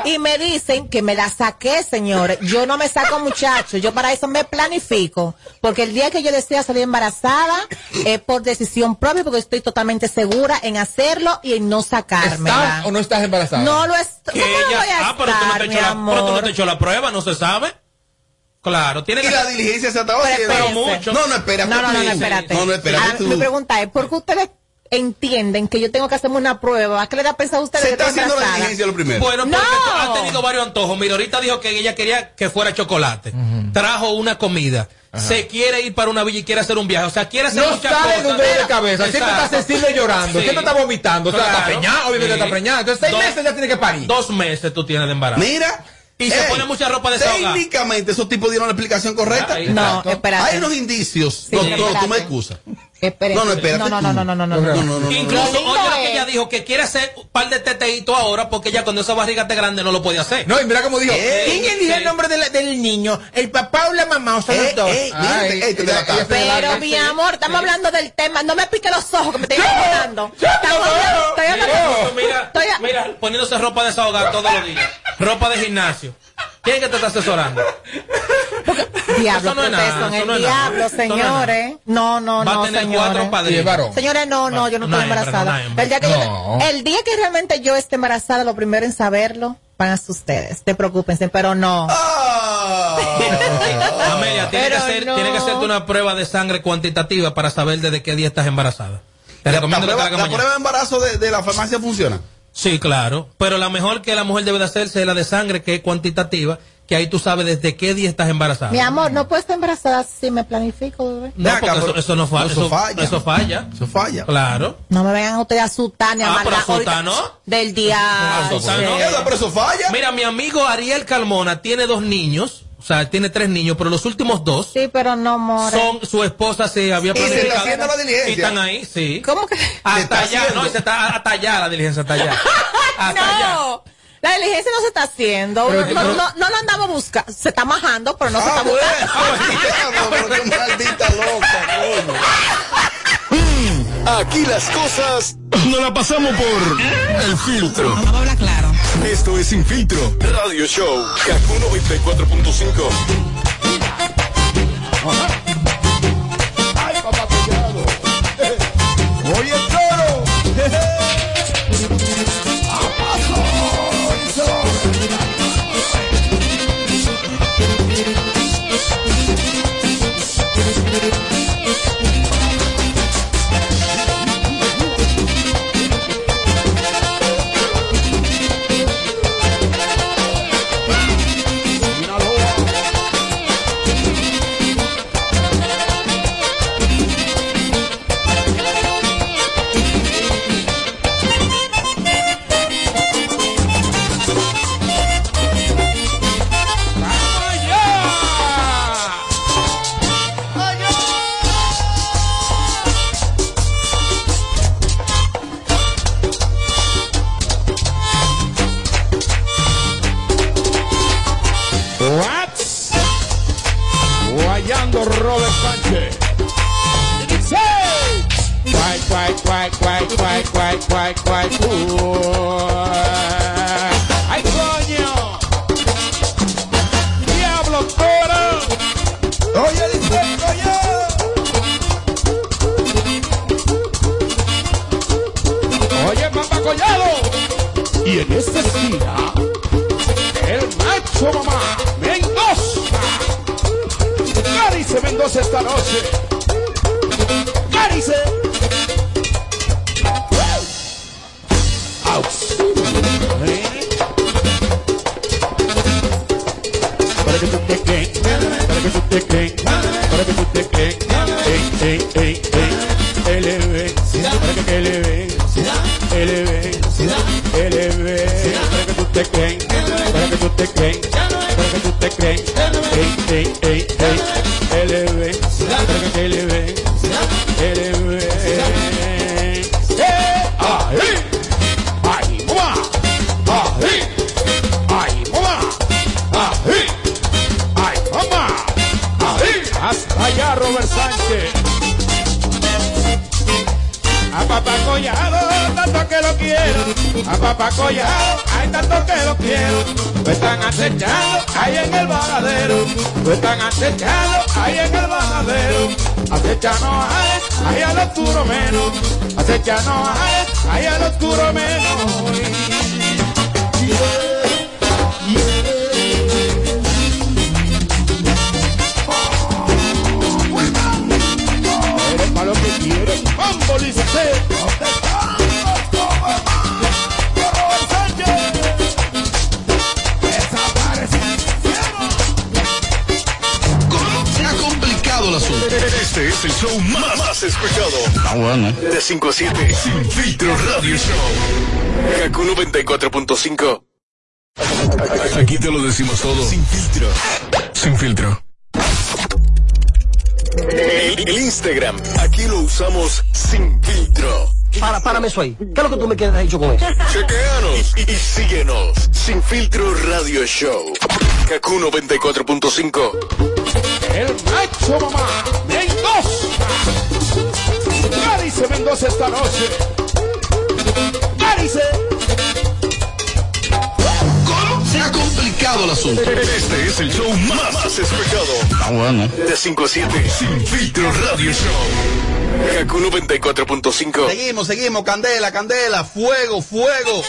Y me dicen que me la saqué, señores. Yo no me saco muchachos. Yo para eso me planifico. Porque el día que yo desea salir embarazada es por decisión propia, porque estoy totalmente segura en hacerlo y en no sacármela. ¿Estás o no estás embarazada? No lo estoy. Que ¿Cómo lo ella, voy a ah, pero tú, no te mi echó la, pero tú no te echó la prueba, no se sabe. Claro, tiene Y que la diligencia se estaba Pero mucho. No, no, espérate. No, no, no, no, espérate. No, no, espérate Ah. Mi pregunta es, ¿por qué ustedes entienden que yo tengo que hacerme una prueba? ¿A qué le da pensado a ustedes Se está haciendo la diligencia lo primero. Bueno, No. has tenido varios antojos. Mira, ahorita dijo que ella quería que fuera chocolate. Trajo una comida. Se quiere ir para una villa y quiere hacer un viaje. O sea, quiere hacer No muchas cosas. dolor de cabeza. Siempre está sensible llorando. Sí. Siempre está vomitando. O sea, está preñada. Obviamente Sí. está preñada. Entonces, seis Dos- meses ya tiene que parir. Dos meses tú tienes de embarazo. Mira. Y se pone mucha ropa desahogada. Técnicamente, esos tipos dieron la explicación correcta. Ahí No, espérate. Hay unos indicios. Sí, no, tú me excusas. No, no, espérate No, no, no, no, no, no, no, No, no. no, no. Incluso, oye lo que es- ella dijo, que quiere hacer un par de teteitos ahora porque ya cuando esa barriga esté grande no lo puede hacer. No, y mira cómo dijo. Eh, ¿Quién sí. el nombre de la- del niño? ¿El papá o la mamá? O son Eh, los dos. eh, Ay, eh, te ella- ella se Pero mi amor, estamos hablando del tema. No me pique los ojos que me estoy imaginando. Estamos hablando, estoy hablando. Incluso, mira, mira, poniéndose ropa desahogada todos los días. Ropa de gimnasio. ¿Quién es que te está asesorando? Diablo, Eso no es nada, eso el no es diablo, Eso no señores. No, no, Va no, a tener señores. cuatro padrinos. Señores, no, no, yo no estoy embarazada. hembra. el, día que yo- No. el día que realmente yo esté embarazada, lo primero en saberlo van a ser ustedes. Te preocupense, pero no. Ah, Amelia, tiene que, Pero no. tiene que hacerte una prueba de sangre cuantitativa para saber desde qué día estás embarazada. Te La, recomiendo que la prueba, hagas la mañana. prueba de embarazo de, de la farmacia funciona. Sí, claro. Pero la mejor que la mujer debe de hacerse es la de sangre, que es cuantitativa, que ahí tú sabes desde qué día estás embarazada. Mi amor, no puedo estar embarazada si me planifico, bebé. No, porque eso, eso no fa- eso eso, falla. Eso falla. Eso falla. Claro. No me vengan ustedes a asustar ni a Ah, pero asustar, ¿no? Del día. Asustar, ¿no? Pero eso falla. Mira, mi amigo Ariel Calmona tiene dos niños, o sea, tiene tres niños, pero los últimos dos Sí, pero no, more. son su esposa se había Y se está planificado. haciendo la diligencia. Y están ahí, sí. ¿Cómo que? Hasta está allá, haciendo. no, se está hasta allá la diligencia, hasta allá. Hasta allá. no. La diligencia no se está haciendo. Pero- no, pero- no, no, no lo andamos buscando. Se está majando, pero no se Ah, está bueno. buscando. Diablo, pero qué maldita loca, coño. Aquí las cosas no la pasamos por el filtro. Vamos a hablar claro. Esto es Sin Filtro Radio Show. Kaku 94.5. Ay, papá. Oye, es el show más, más escuchado. Ah, bueno. De 5 a 7. Sin Filtro Radio Show. Kaku 94.5. Aquí te lo decimos todo. Sin filtro. Sin filtro. El, el Instagram. Aquí lo usamos sin filtro. Para, párame eso ahí. ¿Qué es lo que tú me quieres dicho con eso? Chequeanos y, y síguenos. Sin filtro Radio Show. Kaku 94.5. El macho mamá Mendoza. Cádice Mendoza esta noche. Cádice. Se ha complicado el asunto. Este es el show más, más escuchado. Ah, bueno. De 5 a 7. Sin filtro Radio Show. Kaku 94.5. Seguimos, seguimos, candela, candela, fuego, fuego.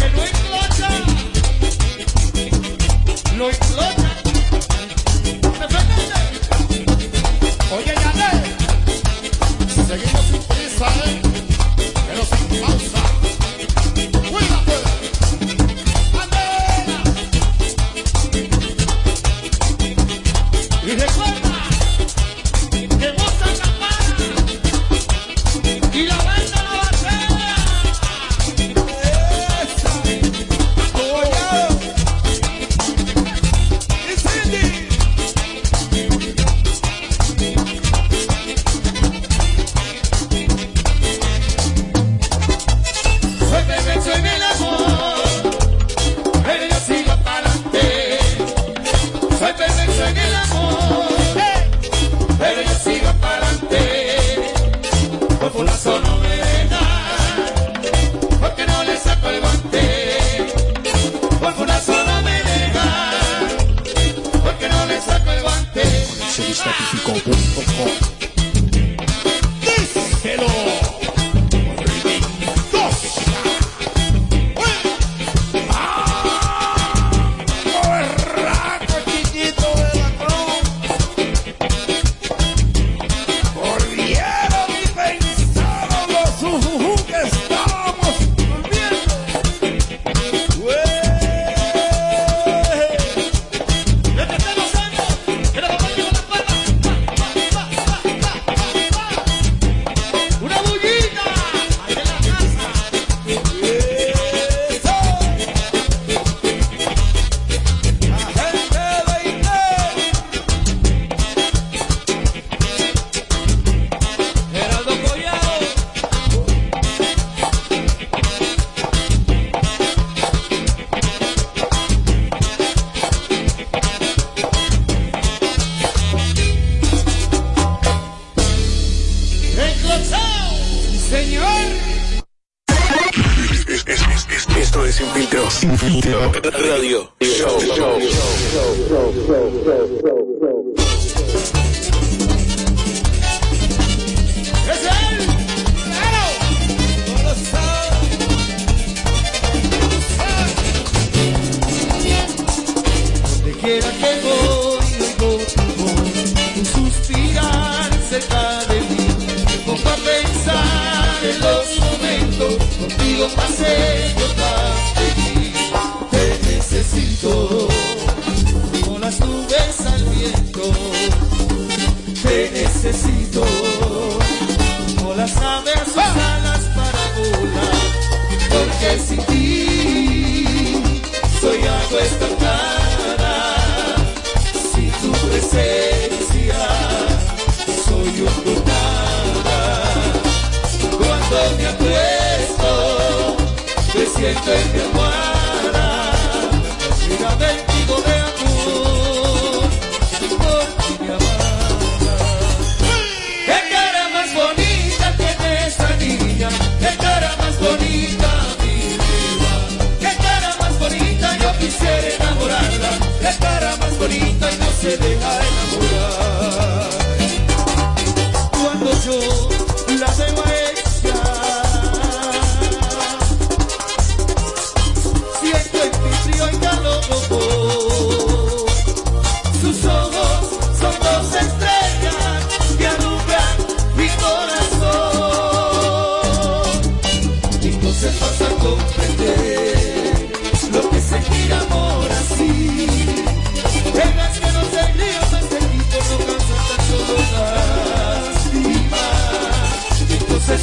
Que no enclocha. Lo enclocha.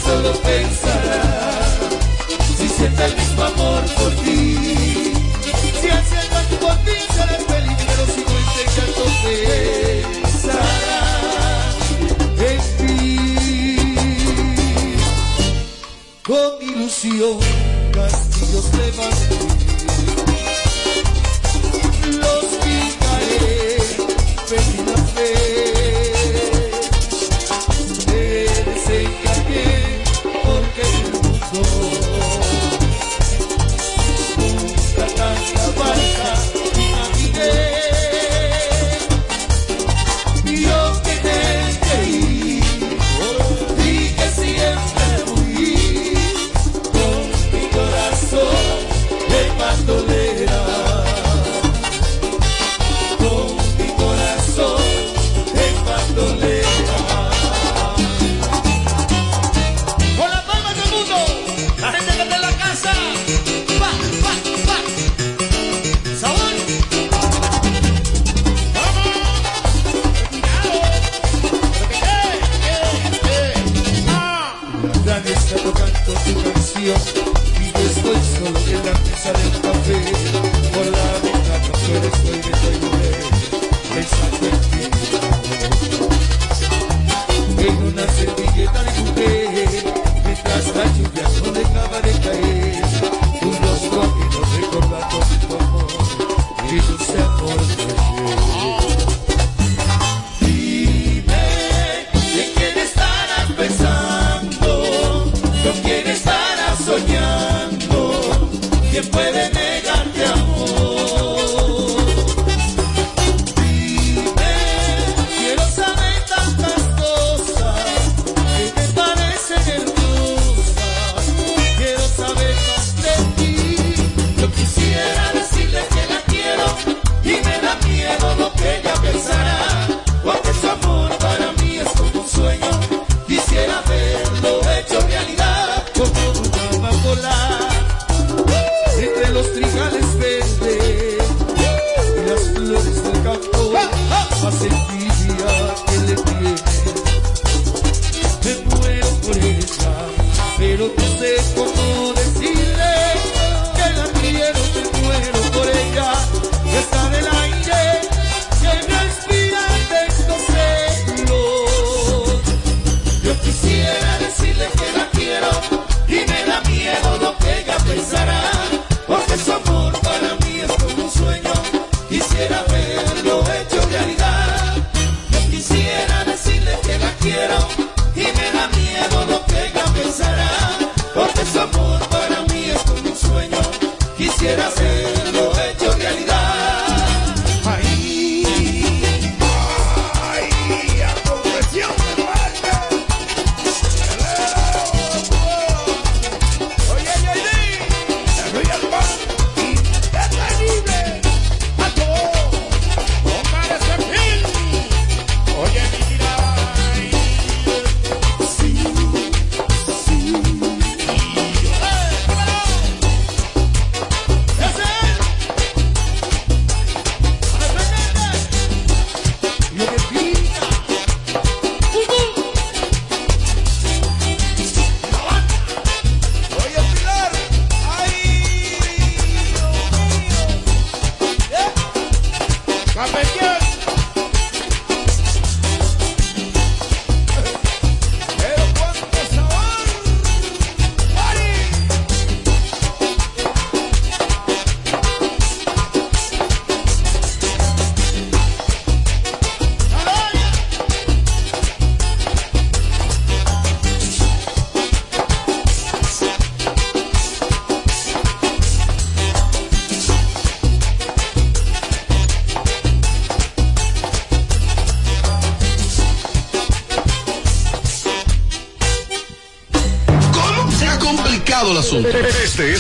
solo pensar si siente el mismo amor por ti. Si hacia el banco por ti serás peligroso y no intentando pensar en ti. Con ilusión, castillos te van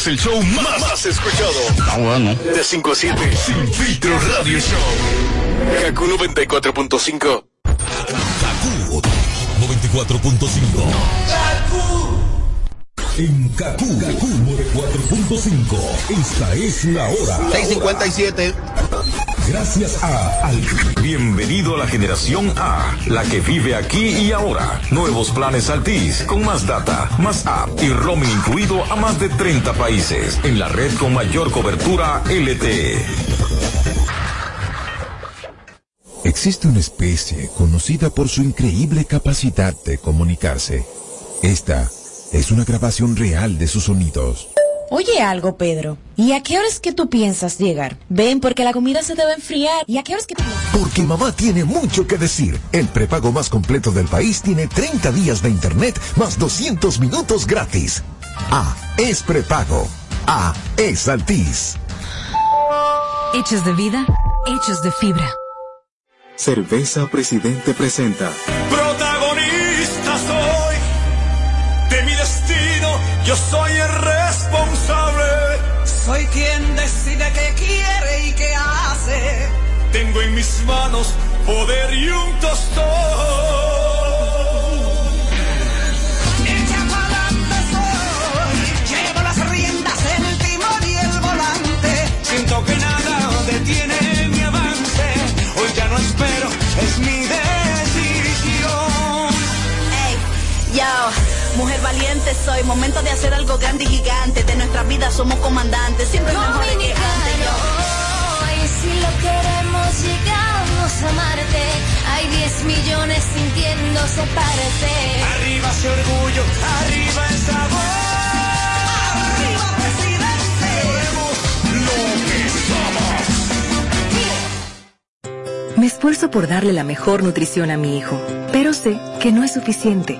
es el show más, más escuchado. Ah, bueno. De 5 a 7. Sin filtro radio show. Kaku 94.5. 94.5. En Kaku, Kaku 4.5. Esta es la hora. 657. Gracias a Al. Bienvenido a la generación A, la que vive aquí y ahora. Nuevos planes Altis, con más data, más app y roaming incluido a más de 30 países. En la red con mayor cobertura LTE. Existe una especie conocida por su increíble capacidad de comunicarse. Esta es una grabación real de sus sonidos. Oye algo, Pedro. ¿Y a qué horas que tú piensas llegar? Ven, porque la comida se debe enfriar. ¿Y a qué horas que piensas? Porque mamá tiene mucho que decir. El prepago más completo del país tiene 30 días de internet más 200 minutos gratis. A es prepago. A es Altis. Hechos de vida, hechos de fibra. Cerveza Presidente presenta. Yo soy el responsable. Soy quien decide qué quiere y qué hace. Tengo en mis manos poder y un tostón. Soy, momento de hacer algo grande y gigante. De nuestra vida somos comandantes, siempre mejor que antes. Yo, Y si lo queremos, llegamos a Marte. Hay 10 millones sintiéndose parte. Arriba ese orgullo, arriba el sabor. Arriba presidente. Lo que somos. Me esfuerzo por darle la mejor nutrición a mi hijo, pero sé que no es suficiente.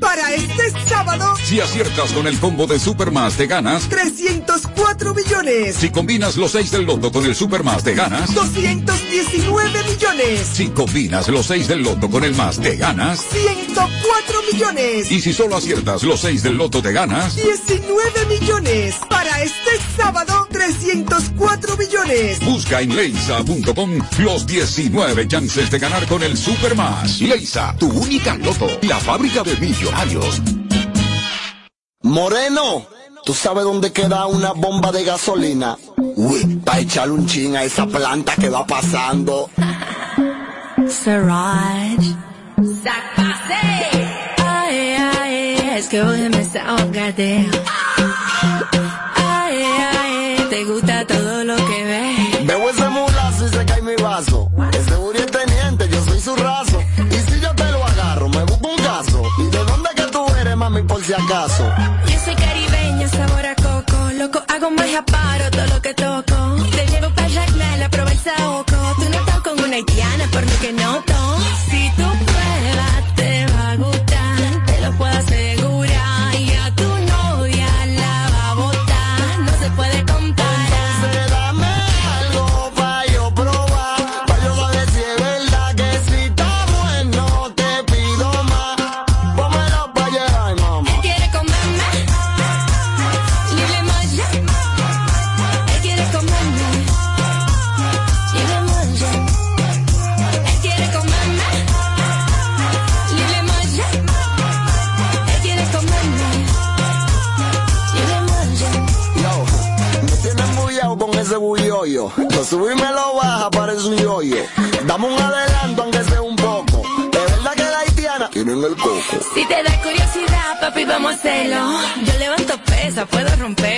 Para este sábado, Si aciertas con el combo de Supermas te ganas. 304 millones, Si combinas los 6 del loto con el Supermas te ganas. 219 millones, Si combinas los 6 del loto con el más te ganas. 104 millones, Y si solo aciertas los 6 del loto te ganas. 19 millones. Para este sábado, 304 millones. Busca en leisa.com los 19 chances de ganar con el Supermas. Leisa, tu única loto. La fábrica de millonarios. Moreno, ¿tú sabes dónde queda una bomba de gasolina? Uy, para echarle un chin a esa planta que va pasando. Siraj. Ay, ay, es que hoy me está ahogando. Ay, ay, te gusta todo lo que ves. Veo ese mulazo y se cae mi vaso. Ese es teniente, yo soy su raso. Hago magia, paro todo lo que toco. Te llevo para Jacmel, a probar. Tú no estás con una haitiana, por lo que noto. Pesa, puedo romperlo.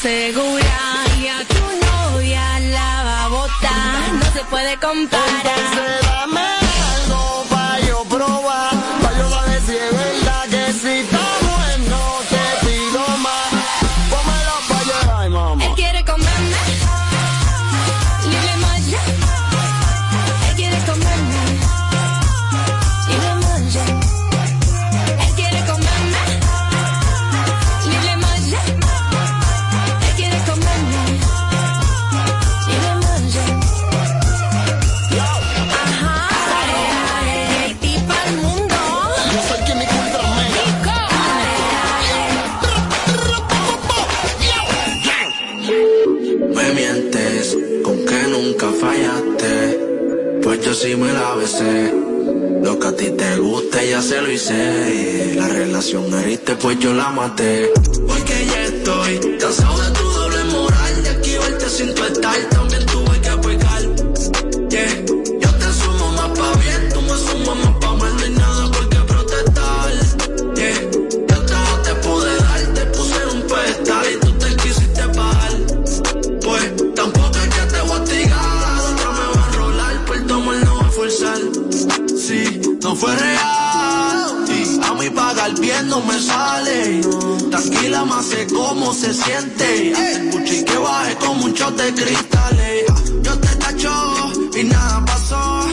segura y a tu novia la va a botar. No se puede comparar. Entonces dame algo para yo probar. Lo que a ti te gusta, ya se lo hice. La relación heriste, pues yo la maté. Porque ya estoy cansado de cama sé cómo se siente. Hace que baje como un shot de cristales. Eh. Yo te tacho y nada pasó.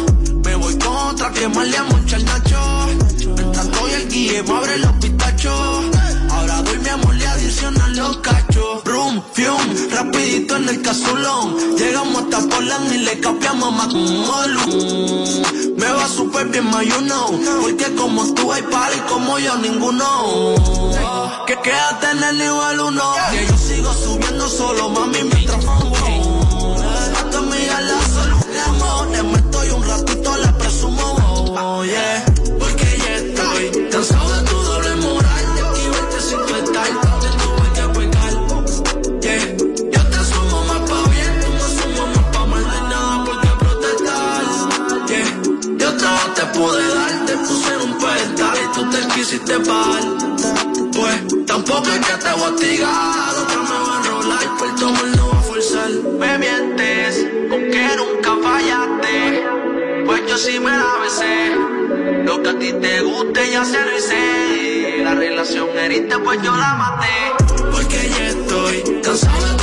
Me voy contra que más le amoncha el nacho. Mientras estoy el guille me abre los pistachos. Ahora doy mi amor, le adicionan los cachos. Room, fium, rapidito en el casulón. Llegamos hasta Poland y le capeamos a Mac va súper bien, my you. Porque como tú hay par y como yo ninguno. Que quédate en el nivel uno. Que yo sigo subiendo solo, mami, mientras pongo pude dar, te puse en un pedestal y tú te quisiste pagar. Pues tampoco es que te voy a tirar, otra me va a enrolar, y por tu no va a forzar. Me mientes, con que nunca fallaste, pues yo sí me la besé. Lo que a ti te guste ya se lo hice, la relación heriste pues yo la maté. Porque ya estoy cansado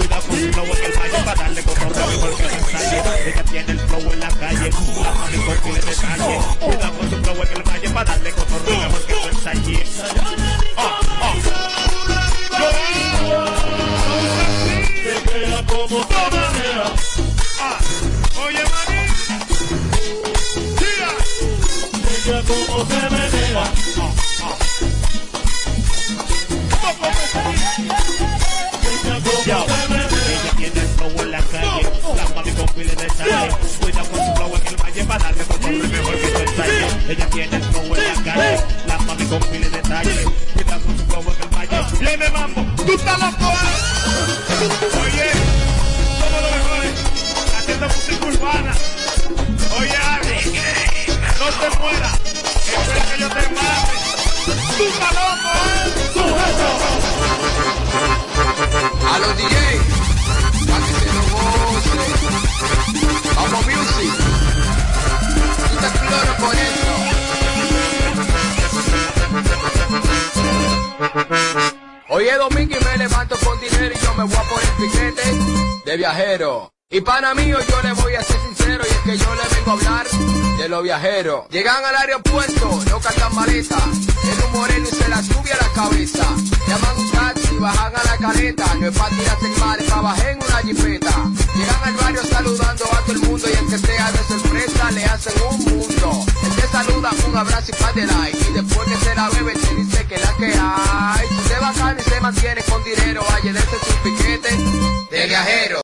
Cuida con su flow en el valle para darle control mejor que el ensaye. Ella tiene el flow en la calle. La mami no pide detalle. Cuida con flow el para darle control mejor que el Ella tiene el flow en la calle, la mami con pile de detalle. Cuida con su flow en el valle. Viene mambo, tú estás loco. Oye, somos los mejores, haciendo música urbana. Oye, Ari, no te mueras, espera que yo te mate. Tú estás loco, ¿eh? Sujeto. A los DJ, para que se lo gocen. Vamos music. Hoy es domingo y me levanto con dinero y yo me voy a poner piquete de viajero. Y pana mío, yo le voy a ser sincero que yo le vengo a hablar de los viajeros. Llegan al aeropuerto, no cargan maleta, en un moreno y se la sube a la cabeza. Llaman un taxi, bajan a la caleta, no es para tirarse el mar, trabajé en una jipeta. Llegan al barrio saludando a todo el mundo y el que sea de sorpresa le hacen un mundo. El que saluda, un abrazo y pa' de like, y después que se la bebe te dice que la que hay. Si se bacana y se mantiene con dinero, ese es un piquete de viajero.